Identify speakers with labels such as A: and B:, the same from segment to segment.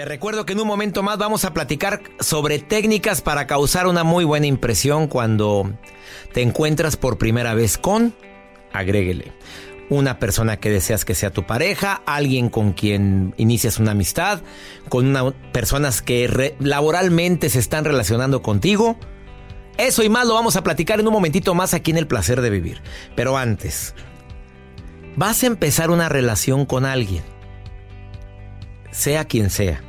A: Te recuerdo que en un momento más vamos a platicar sobre técnicas para causar una muy buena impresión cuando te encuentras por primera vez con, agréguele, una persona que deseas que sea tu pareja, alguien con quien inicias una amistad, con una, personas que laboralmente se están relacionando contigo. Eso y más lo vamos a platicar en un momentito más aquí en El Placer de Vivir. Pero antes, vas a empezar una relación con alguien, sea quien sea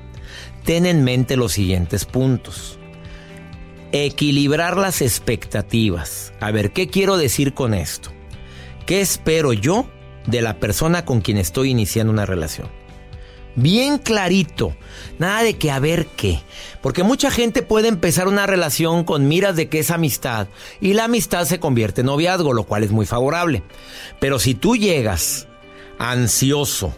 A: ten en mente los siguientes puntos. Equilibrar las expectativas. A ver, ¿qué quiero decir con esto? ¿Qué espero yo de la persona con quien estoy iniciando una relación? Bien clarito, nada de que a ver qué, porque mucha gente puede empezar una relación con miras de que es amistad y la amistad se convierte en noviazgo, lo cual es muy favorable. Pero si tú llegas ansioso,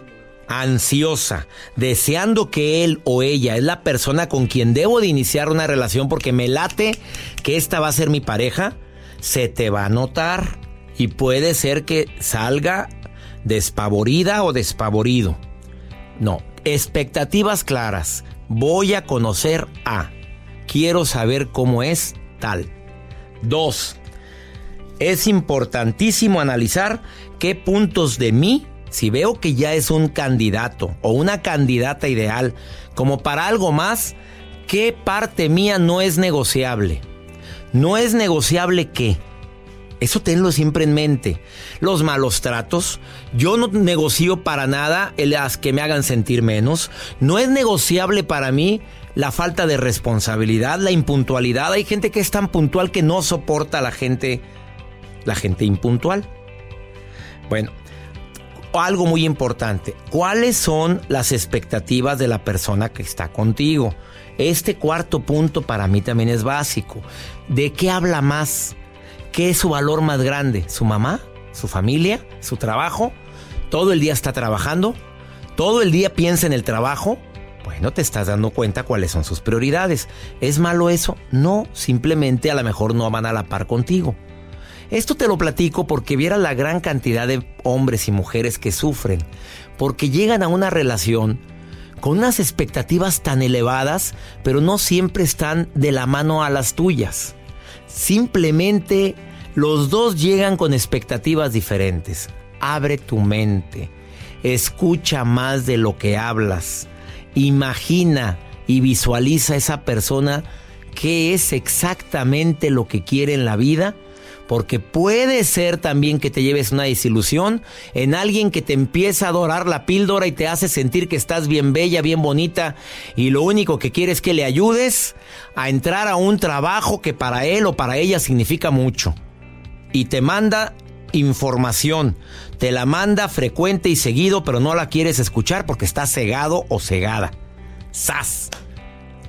A: ansiosa, deseando que él o ella es la persona con quien debo de iniciar una relación porque me late que esta va a ser mi pareja, se te va a notar y puede ser que salga despavorida o despavorido. No, expectativas claras. Voy a conocer a. Quiero saber cómo es tal. Dos, es importantísimo analizar qué puntos de mí si veo que ya es un candidato o una candidata ideal como para algo más, ¿qué parte mía no es negociable? ¿No es negociable qué? Eso tenlo siempre en mente. Los malos tratos. Yo no negocio para nada las que me hagan sentir menos. No es negociable para mí la falta de responsabilidad, la impuntualidad. Hay gente que es tan puntual que no soporta a la gente, la gente impuntual. Bueno, algo muy importante. ¿Cuáles son las expectativas de la persona que está contigo? Este cuarto punto para mí también es básico. ¿De qué habla más? ¿Qué es su valor más grande? ¿Su mamá? ¿Su familia? ¿Su trabajo? ¿Todo el día está trabajando? ¿Todo el día piensa en el trabajo? Bueno, te estás dando cuenta cuáles son sus prioridades. ¿Es malo eso? No, simplemente a lo mejor no van a la par contigo. Esto te lo platico porque viera la gran cantidad de hombres y mujeres que sufren, porque llegan a una relación con unas expectativas tan elevadas, pero no siempre están de la mano a las tuyas. Simplemente los dos llegan con expectativas diferentes. Abre tu mente, escucha más de lo que hablas, imagina y visualiza a esa persona qué es exactamente lo que quiere en la vida porque puede ser también que te lleves una desilusión en alguien que te empieza a adorar la píldora y te hace sentir que estás bien bella, bien bonita y lo único que quiere es que le ayudes a entrar a un trabajo que para él o para ella significa mucho. Y te manda información, te la manda frecuente y seguido, pero no la quieres escuchar porque estás cegado o cegada. ¡Sas!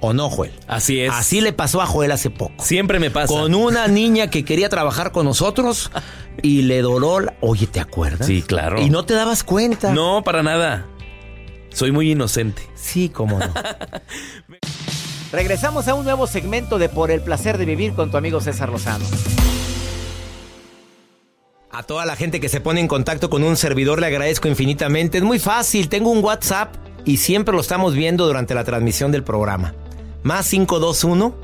A: ¿O no, Joel?
B: Así es.
A: Así le pasó a Joel hace poco.
B: Siempre me pasa.
A: Con una niña que quería trabajar con nosotros y le doló. Oye, ¿te acuerdas?
B: Sí, claro.
A: Y no te dabas cuenta.
B: No, para nada. Soy muy inocente.
A: Sí, cómo no. Regresamos a un nuevo segmento de Por el placer de vivir con tu amigo César Lozano. A toda la gente que se pone en contacto con un servidor le agradezco infinitamente. Es muy fácil, tengo un WhatsApp y siempre lo estamos viendo durante la transmisión del programa. Más 521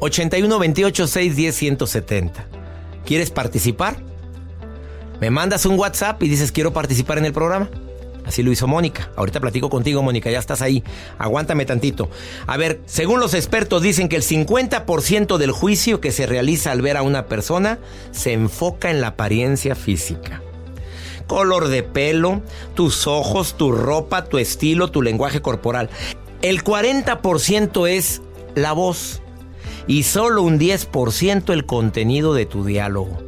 A: 81 28 610 170. ¿Quieres participar? Me mandas un WhatsApp y dices quiero participar en el programa. Así lo hizo Mónica. Ahorita platico contigo, Mónica, ya estás ahí. Aguántame tantito. A ver, según los expertos dicen que el 50% del juicio que se realiza al ver a una persona se enfoca en la apariencia física. Color de pelo, tus ojos, tu ropa, tu estilo, tu lenguaje corporal. El 40% es la voz y solo un 10% el contenido de tu diálogo.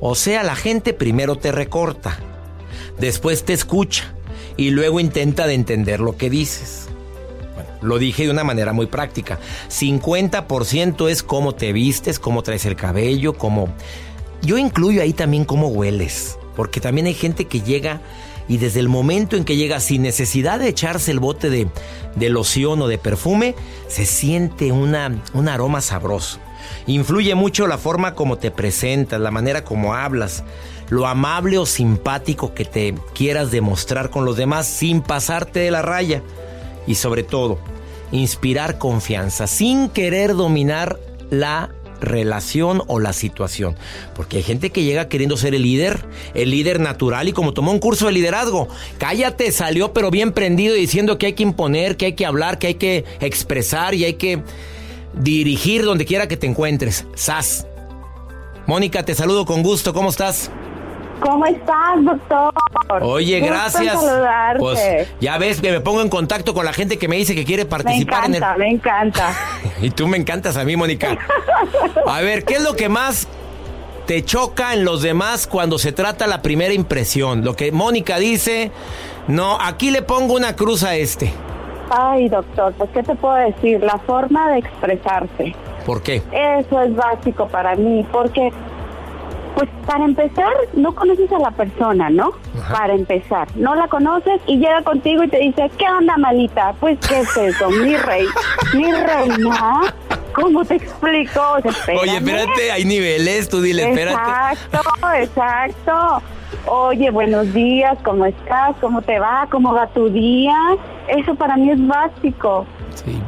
A: O sea, la gente primero te recorta, después te escucha y luego intenta de entender lo que dices. Lo dije de una manera muy práctica. 50% es cómo te vistes, cómo traes el cabello, cómo... Yo incluyo ahí también cómo hueles, porque también hay gente que llega y desde el momento en que llega sin necesidad de echarse el bote de, de loción o de perfume, se siente una, un aroma sabroso. Influye mucho la forma como te presentas, la manera como hablas, lo amable o simpático que te quieras demostrar con los demás sin pasarte de la raya. Y sobre todo, inspirar confianza sin querer dominar la relación o la situación. Porque hay gente que llega queriendo ser el líder, el líder natural y como tomó un curso de liderazgo, cállate, salió pero bien prendido diciendo que hay que imponer, que hay que hablar, que hay que expresar y hay que dirigir donde quiera que te encuentres. Sas. Mónica, te saludo con gusto, ¿cómo estás?
C: ¿Cómo estás, doctor?
A: Oye,
C: Gusto
A: gracias.
C: saludarte.
A: Pues ya ves que me pongo en contacto con la gente que me dice que quiere
C: me
A: participar en el
C: encanta, me encanta.
A: Y tú me encantas a mí, Mónica. A ver, ¿qué es lo que más te choca en los demás cuando se trata la primera impresión? Lo que Mónica dice, no, aquí le pongo una cruz a este.
C: Ay, doctor, pues, ¿qué te puedo decir? La forma de expresarse.
A: ¿Por qué?
C: Eso es básico para mí, porque, pues, para empezar, no conoces a la persona, ¿no?
A: Ajá.
C: Para empezar, no la conoces y llega contigo y te dice, ¿qué onda, malita? Pues, ¿qué es eso? Mi rey, mi reina. ¿Cómo te explico? O sea,
A: Oye, espérate, hay niveles, tú dile, espérate.
C: Exacto, exacto. Oye, buenos días, ¿cómo estás? ¿Cómo te va? ¿Cómo va tu día? Eso para mí es básico.
A: Sí.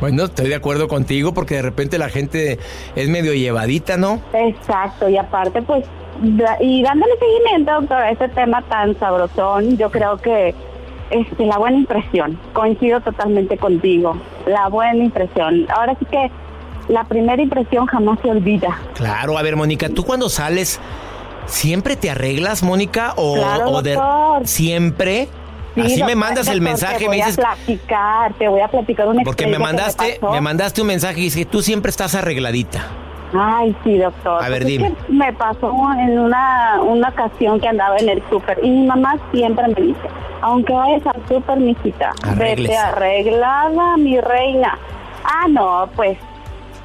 A: Bueno, estoy de acuerdo contigo porque de repente la gente es medio llevadita, ¿no?
C: Exacto, y aparte, pues, y dándole seguimiento, doctor, a este tema tan sabrosón, yo creo que este, la buena impresión, coincido totalmente contigo, la buena impresión. Ahora sí que la primera impresión jamás se olvida.
A: Claro, a ver, Mónica, ¿tú cuando sales siempre te arreglas, Mónica? ¿O,
C: Claro,
A: o de siempre?
C: Sí,
A: Así me
C: doctor,
A: mandas el mensaje,
C: te
A: me
C: voy
A: dices...
C: a platicar, te voy a platicar una
A: Porque me mandaste, me mandaste un mensaje y dice, tú siempre estás arregladita.
C: Ay, sí, doctor.
A: A ver,
C: Pues es
A: dime.
C: que me pasó en una, una ocasión que andaba en el súper y mi mamá siempre me dice, aunque vayas al súper, mijita,
A: Arréglese.
C: vete arreglada, mi reina. Ah, no, pues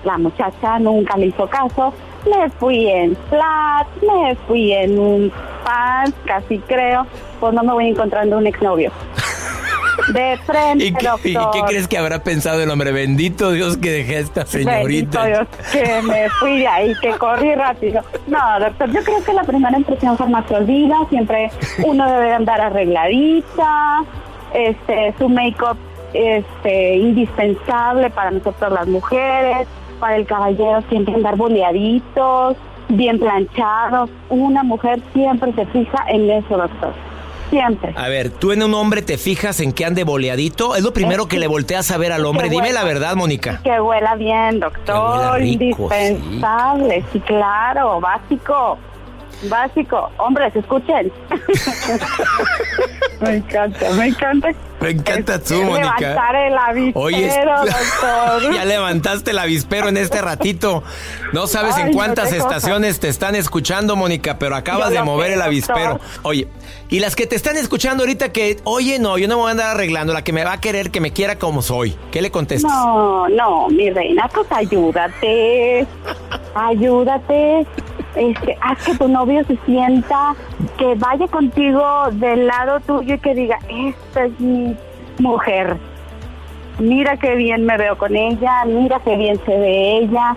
C: la muchacha nunca le hizo caso. Me fui en flat, me fui en un pants, casi creo, pues no me voy encontrando un exnovio. De frente,
A: ¿Y qué,
C: doctor.
A: y qué crees que habrá pensado el hombre? Bendito Dios que dejé a esta señorita.
C: Bendito Dios, que me fui de ahí, que corrí rápido. No, doctor, yo creo que la primera impresión jamás se olvida. Siempre uno debe andar arregladita. Este, su make-up este, indispensable para nosotros las mujeres. Para el caballero siempre andar boleaditos, bien planchados. Una mujer siempre se fija en eso, doctor. Siempre.
A: A ver, ¿tú en un hombre te fijas en que ande boleadito? Es lo primero que le volteas a ver al hombre.
C: Que
A: Dime
C: huela.
A: la verdad, Mónica.
C: Que huela bien, doctor.
A: Que huela rico,
C: Indispensable, sí. claro, básico. Básico. Hombres, escuchen. me encanta, me encanta.
A: Me encanta tú,
C: Este,
A: Mónica.
C: Levantar el avispero,
A: Oye, es-
C: doctor.
A: ya levantaste el avispero en este ratito. No sabes
C: Ay,
A: en
C: no
A: cuántas
C: cosa.
A: estaciones te están escuchando, Mónica, pero acabas
C: Yo
A: de mover el avispero.
C: doctor.
A: Oye, y las que te están escuchando ahorita que, oye, no, yo no me voy a andar arreglando, la que me va a querer, que me quiera como soy. ¿Qué le contestas?
C: No, no, mi reina, pues ayúdate. Ayúdate. Este, haz que tu novio se sienta, que vaya contigo del lado tuyo y que diga, esta es mi mujer. Mira qué bien me veo con ella, mira qué bien se ve ella.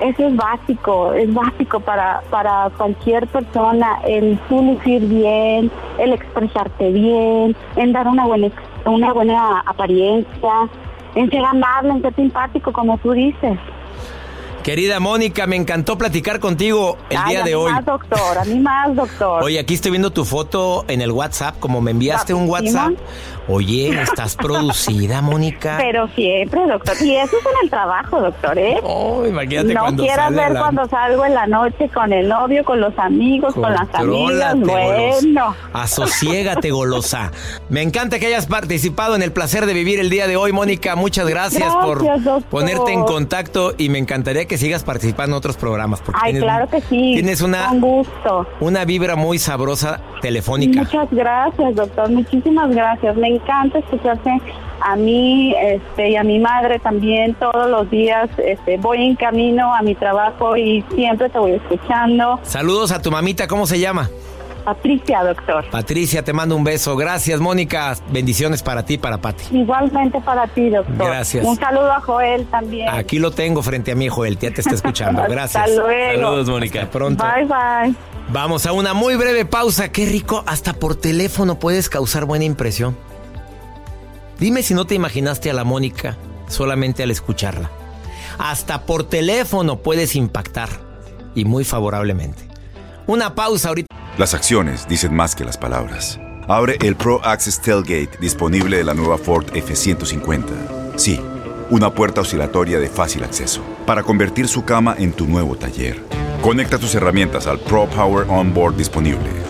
C: Eso es básico, es básico para, para cualquier persona, el tú lucir bien, el expresarte bien, en dar una buena, una buena apariencia, en ser amable, en ser simpático, como tú dices.
A: Querida Mónica, me encantó platicar contigo el día de hoy.
C: A mí más, doctor, a mí más, doctor.
A: Oye, aquí estoy viendo tu foto en el WhatsApp, como me enviaste un WhatsApp. Oye, estás producida, Mónica.
C: Pero siempre, doctor. Y eso es en el trabajo, doctor, ¿eh?
A: Oh, imagínate
C: no
A: cuando
C: quieras ver cuando salgo en la noche con el novio, con los amigos, con las amigas. Bueno.
A: Asociégate, golosa. Me encanta que hayas participado en el placer de vivir el día de hoy, Mónica. Muchas gracias, por ponerte en contacto y me encantaría que sigas participando en otros programas.
C: Porque Ay, claro que sí.
A: Tienes una,
C: con gusto.
A: una vibra muy sabrosa telefónica.
C: Muchas gracias, doctor. Muchísimas gracias. Me encanta escucharte a mí este, y a mi madre también todos los días. Este, voy en camino a mi trabajo y siempre te voy escuchando.
A: Saludos a tu mamita, ¿cómo se llama?
C: Patricia, doctor.
A: Patricia, te mando un beso. Gracias, Mónica. Bendiciones para ti, para Pati.
C: Igualmente para ti, doctor.
A: Gracias.
C: Un saludo a Joel también.
A: Aquí lo tengo frente a mí, Joel. Ya te está escuchando. Gracias.
C: Hasta luego.
B: Saludos, Mónica.
A: Hasta pronto.
C: Bye, bye.
A: Vamos a una muy breve pausa. Qué rico. Hasta por teléfono puedes causar buena impresión. Dime si no te imaginaste a la Mónica solamente al escucharla. Hasta por teléfono puedes impactar. Y muy favorablemente. Una pausa ahorita.
D: Las acciones dicen más que las palabras. Abre el Pro Access Tailgate disponible de la nueva Ford F-150. Sí, una puerta oscilatoria de fácil acceso para convertir su cama en tu nuevo taller. Conecta tus herramientas al Pro Power Onboard disponible.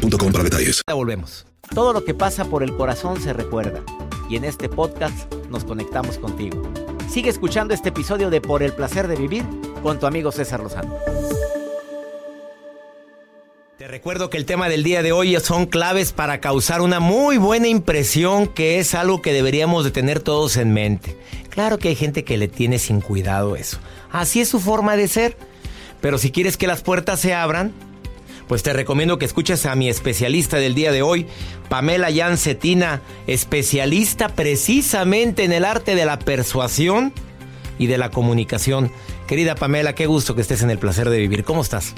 E: para detalles.
A: Ya volvemos.
F: Todo lo que pasa por el corazón se recuerda. Y en este podcast nos conectamos contigo. Sigue escuchando este episodio de Por el placer de vivir con tu amigo César Lozano.
A: Te recuerdo que el tema del día de hoy son claves para causar una muy buena impresión, que es algo que deberíamos de tener todos en mente. Claro que hay gente que le tiene sin cuidado eso. Así es su forma de ser. Pero si quieres que las puertas se abran, pues te recomiendo que escuches a mi especialista del día de hoy, Pamela Yancetina, especialista precisamente en el arte de la persuasión y de la comunicación. Querida Pamela, qué gusto que estés en el placer de vivir. ¿Cómo estás?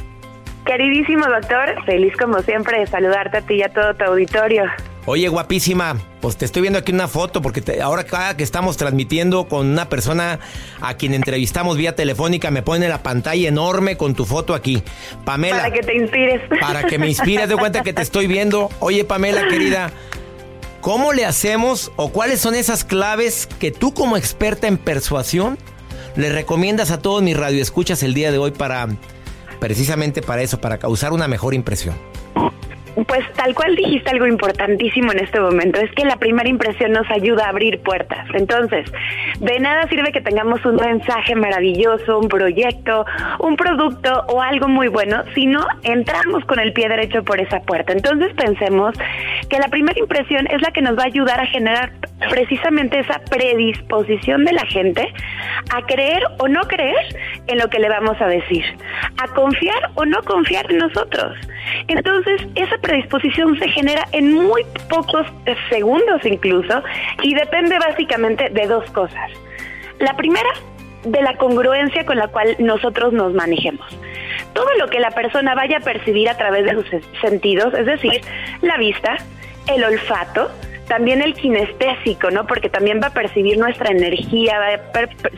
G: Queridísimo doctor, feliz como siempre de saludarte a ti y a todo tu auditorio.
A: Oye, guapísima, pues te estoy viendo aquí una foto porque ahora cada que estamos transmitiendo con una persona a quien entrevistamos vía telefónica me pone la pantalla enorme con tu foto aquí. Pamela.
G: Para que te inspires.
A: Para que me inspires, de cuenta que te estoy viendo. Oye, Pamela, querida, ¿cómo le hacemos o cuáles son esas claves que tú como experta en persuasión le recomiendas a todos mis radioescuchas el día de hoy para precisamente para eso, para causar una mejor impresión?
G: Pues tal cual dijiste algo importantísimo en este momento, es que la primera impresión nos ayuda a abrir puertas. Entonces, de nada sirve que tengamos un mensaje maravilloso, un proyecto, un producto o algo muy bueno si no entramos con el pie derecho por esa puerta. Entonces pensemos que la primera impresión es la que nos va a ayudar a generar precisamente esa predisposición de la gente a creer o no creer en lo que le vamos a decir, a confiar o no confiar en nosotros. Entonces, esa predisposición se genera en muy pocos segundos incluso y depende básicamente de dos cosas. La primera, de la congruencia con la cual nosotros nos manejemos. Todo lo que la persona vaya a percibir a través de sus sentidos, es decir, la vista, el olfato, también el kinestésico, ¿no? Porque también va a percibir nuestra energía,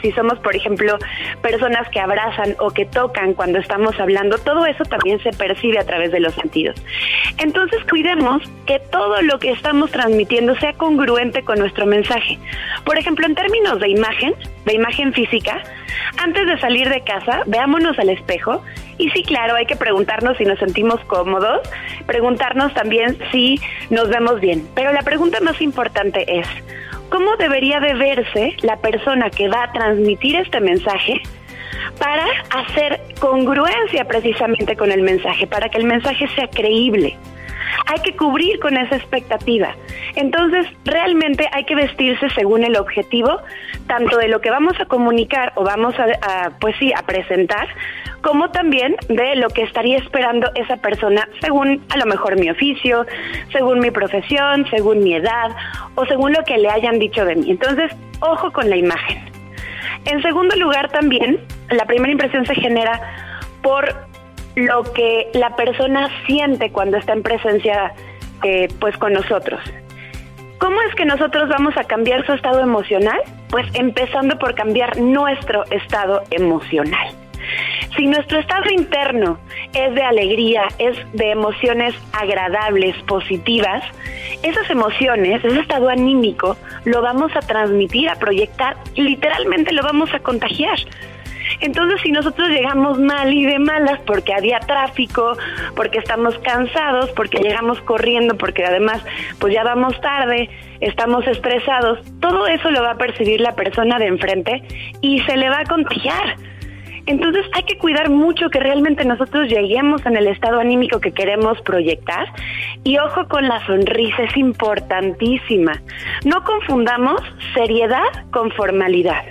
G: si somos, por ejemplo, personas que abrazan o que tocan cuando estamos hablando, todo eso también se percibe a través de los sentidos. Entonces, cuidemos que todo lo que estamos transmitiendo sea congruente con nuestro mensaje. Por ejemplo, en términos de imagen, de imagen física, antes de salir de casa, veámonos al espejo y sí, claro, hay que preguntarnos si nos sentimos cómodos, preguntarnos también si nos vemos bien. Pero la pregunta más importante es, ¿cómo debería de verse la persona que va a transmitir este mensaje para hacer congruencia precisamente con el mensaje, para que el mensaje sea creíble? hay que cubrir con esa expectativa. Entonces, realmente hay que vestirse según el objetivo, tanto de lo que vamos a comunicar o vamos a, pues sí, a presentar, como también de lo que estaría esperando esa persona según a lo mejor mi oficio, según mi profesión, según mi edad o según lo que le hayan dicho de mí. Entonces, ojo con la imagen. En segundo lugar, también, la primera impresión se genera por lo que la persona siente cuando está en presencia eh, pues con nosotros. ¿Cómo es que nosotros vamos a cambiar su estado emocional? Pues empezando por cambiar nuestro estado emocional. Si nuestro estado interno es de alegría, es de emociones agradables, positivas, esas emociones, ese estado anímico, lo vamos a transmitir, a proyectar, literalmente lo vamos a contagiar. Entonces, si nosotros llegamos mal y de malas porque había tráfico, porque estamos cansados, porque llegamos corriendo, porque además pues ya vamos tarde, estamos estresados, todo eso lo va a percibir la persona de enfrente y se le va a contagiar. Entonces hay que cuidar mucho que realmente nosotros lleguemos en el estado anímico que queremos proyectar y ojo con la sonrisa, es importantísima. No confundamos seriedad con formalidad.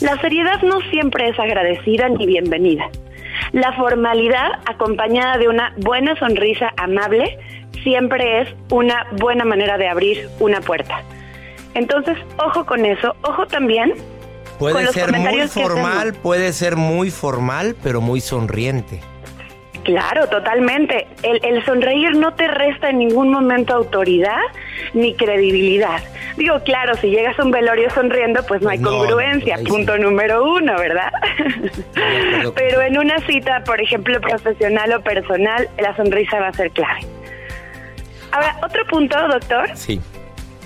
G: La seriedad no siempre es agradecida ni bienvenida. La formalidad acompañada de una buena sonrisa amable siempre es una buena manera de abrir una puerta. Entonces, ojo con eso, ojo también
A: Puede ser muy formal, puede ser muy formal, pero muy sonriente.
G: Claro, totalmente. El, sonreír no te resta en ningún momento autoridad ni credibilidad. Digo, claro, si llegas a un velorio sonriendo, pues no hay congruencia, punto número uno, ¿verdad? Pero en una cita, por ejemplo, profesional o personal, la sonrisa va a ser clave. Ahora, otro punto, doctor.
A: Sí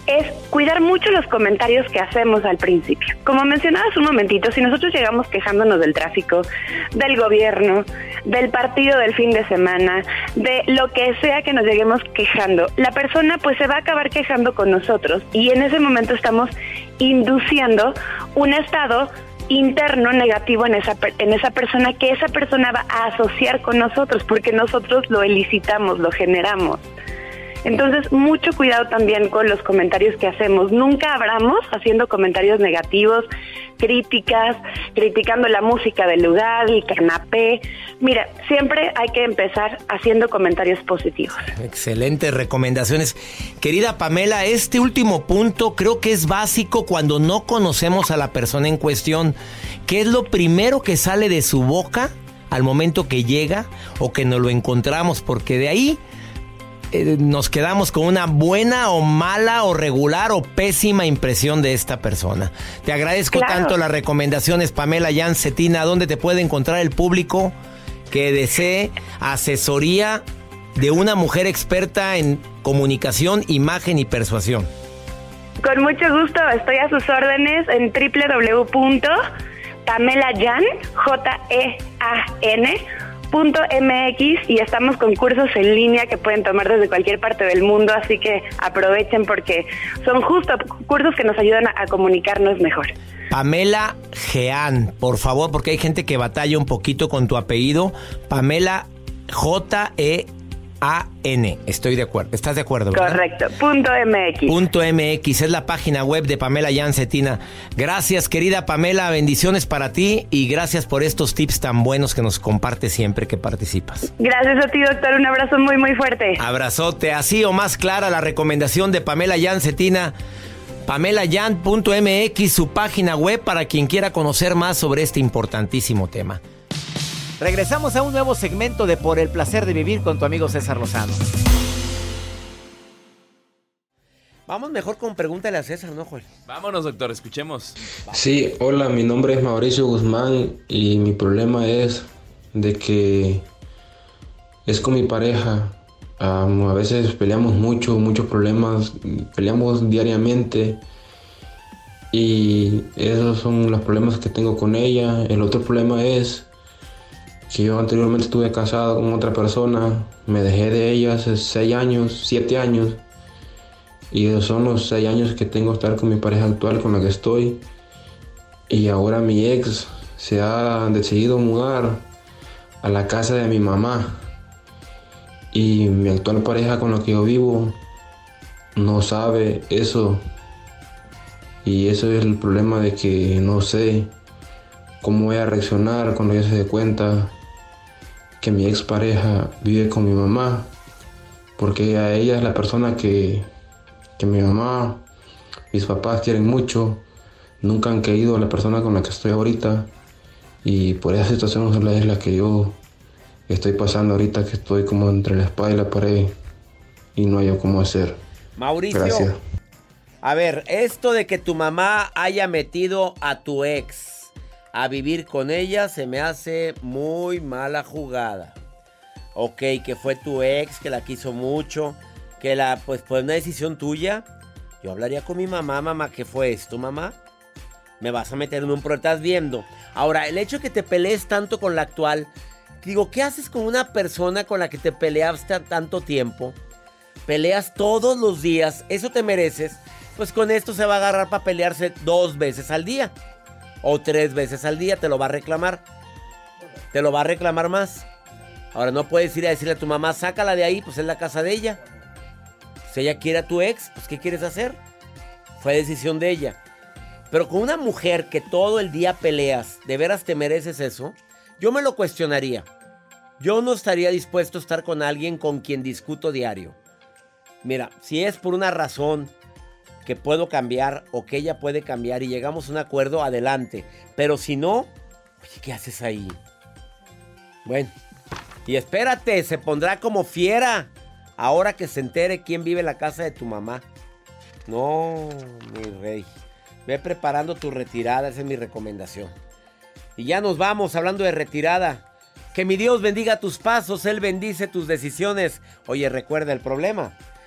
G: es cuidar mucho los comentarios que hacemos al principio. Como mencionabas un momentito, si nosotros llegamos quejándonos del tráfico, del gobierno, del partido del fin de semana, de lo que sea que nos lleguemos quejando, la persona pues se va a acabar quejando con nosotros y en ese momento estamos induciendo un estado interno negativo en esa en esa persona que esa persona va a asociar con nosotros porque nosotros lo elicitamos, lo generamos. Entonces, mucho cuidado también con los comentarios que hacemos. Nunca abramos haciendo comentarios negativos, críticas, criticando la música del lugar, el canapé. Mira, siempre hay que empezar haciendo comentarios positivos.
A: Excelentes recomendaciones. Querida Pamela, este último punto creo que es básico cuando no conocemos a la persona en cuestión. ¿Qué es lo primero que sale de su boca al momento que llega o que nos lo encontramos? Porque de ahí eh, nos quedamos con una buena o mala o regular o pésima impresión de esta persona. Te agradezco tanto las recomendaciones, Pamela Jan Cetina. ¿Dónde te puede encontrar el público que desee asesoría de una mujer experta en comunicación, imagen y persuasión?
G: Con mucho gusto, estoy a sus órdenes en www.pamelayan, J-E-A-N, .mx y estamos con cursos en línea que pueden tomar desde cualquier parte del mundo, así que aprovechen porque son justo cursos que nos ayudan a, comunicarnos mejor.
A: Pamela Gean, por favor, porque hay gente que batalla un poquito con tu apellido. Pamela J-E a-N. Estoy de acuerdo. ¿Estás de acuerdo?
G: Correcto. Punto MX.
A: Punto MX. Es la página web de Pamela Yancetina. Gracias, querida Pamela. Bendiciones para ti y gracias por estos tips tan buenos que nos compartes siempre que participas.
G: Gracias a ti, doctor. Un abrazo muy, muy fuerte.
A: Abrazote. Así o más clara la recomendación de Pamela Yancetina. PamelaYan.mx, su página web para quien quiera conocer más sobre este importantísimo tema.
F: Regresamos a un nuevo segmento de Por el placer de vivir con tu amigo César Lozano.
H: Vamos mejor con pregúntale a César, ¿no, Joel?
B: Vámonos, doctor, escuchemos.
I: Sí, hola, mi nombre es Mauricio Guzmán y mi problema es de que es con mi pareja. A veces peleamos mucho, muchos problemas, peleamos diariamente y esos son los problemas que tengo con ella. El otro problema es que yo anteriormente estuve casado con otra persona, me dejé de ella hace 6 años, 7 años y son los 6 años que tengo estar con mi pareja actual con la que estoy. Y ahora mi ex se ha decidido mudar a la casa de mi mamá. Y mi actual pareja con la que yo vivo no sabe eso. Y eso es el problema de que no sé cómo voy a reaccionar cuando ella se dé cuenta que mi ex pareja vive con mi mamá porque a ella es la persona que, que mi mamá mis papás quieren mucho nunca han querido a la persona con la que estoy ahorita y por esa situación es la que yo estoy pasando ahorita que estoy como entre la espada y la pared y no hay cómo hacer.
H: Mauricio.
I: Gracias.
H: A ver, esto de que tu mamá haya metido a tu ex a vivir con ella se me hace muy mala jugada. Ok, que fue tu ex, que la quiso mucho, que la, pues fue una decisión tuya. Yo hablaría con mi mamá, mamá, ¿qué fue esto, mamá? Me vas a meter en un pro, estás viendo. Ahora, el hecho de que te pelees tanto con la actual, digo, ¿qué haces con una persona con la que te peleaste tanto tiempo? Peleas todos los días, eso te mereces. Pues con esto se va a agarrar para pelearse dos veces al día. O tres veces al día, te lo va a reclamar. Te lo va a reclamar más. Ahora no puedes ir a decirle a tu mamá, sácala de ahí, pues es la casa de ella. Si ella quiere a tu ex, pues ¿qué quieres hacer? Fue decisión de ella. Pero con una mujer que todo el día peleas, ¿de veras te mereces eso? Yo me lo cuestionaría. Yo no estaría dispuesto a estar con alguien con quien discuto diario. Mira, si es por una razón que puedo cambiar o que ella puede cambiar y llegamos a un acuerdo, adelante. Pero si no, oye, ¿qué haces ahí? Bueno, y espérate, se pondrá como fiera ahora que se entere quién vive en la casa de tu mamá. No, mi rey. Ve preparando tu retirada, esa es mi recomendación. Y ya nos vamos hablando de retirada. Que mi Dios bendiga tus pasos, Él bendice tus decisiones. Oye, recuerda el problema.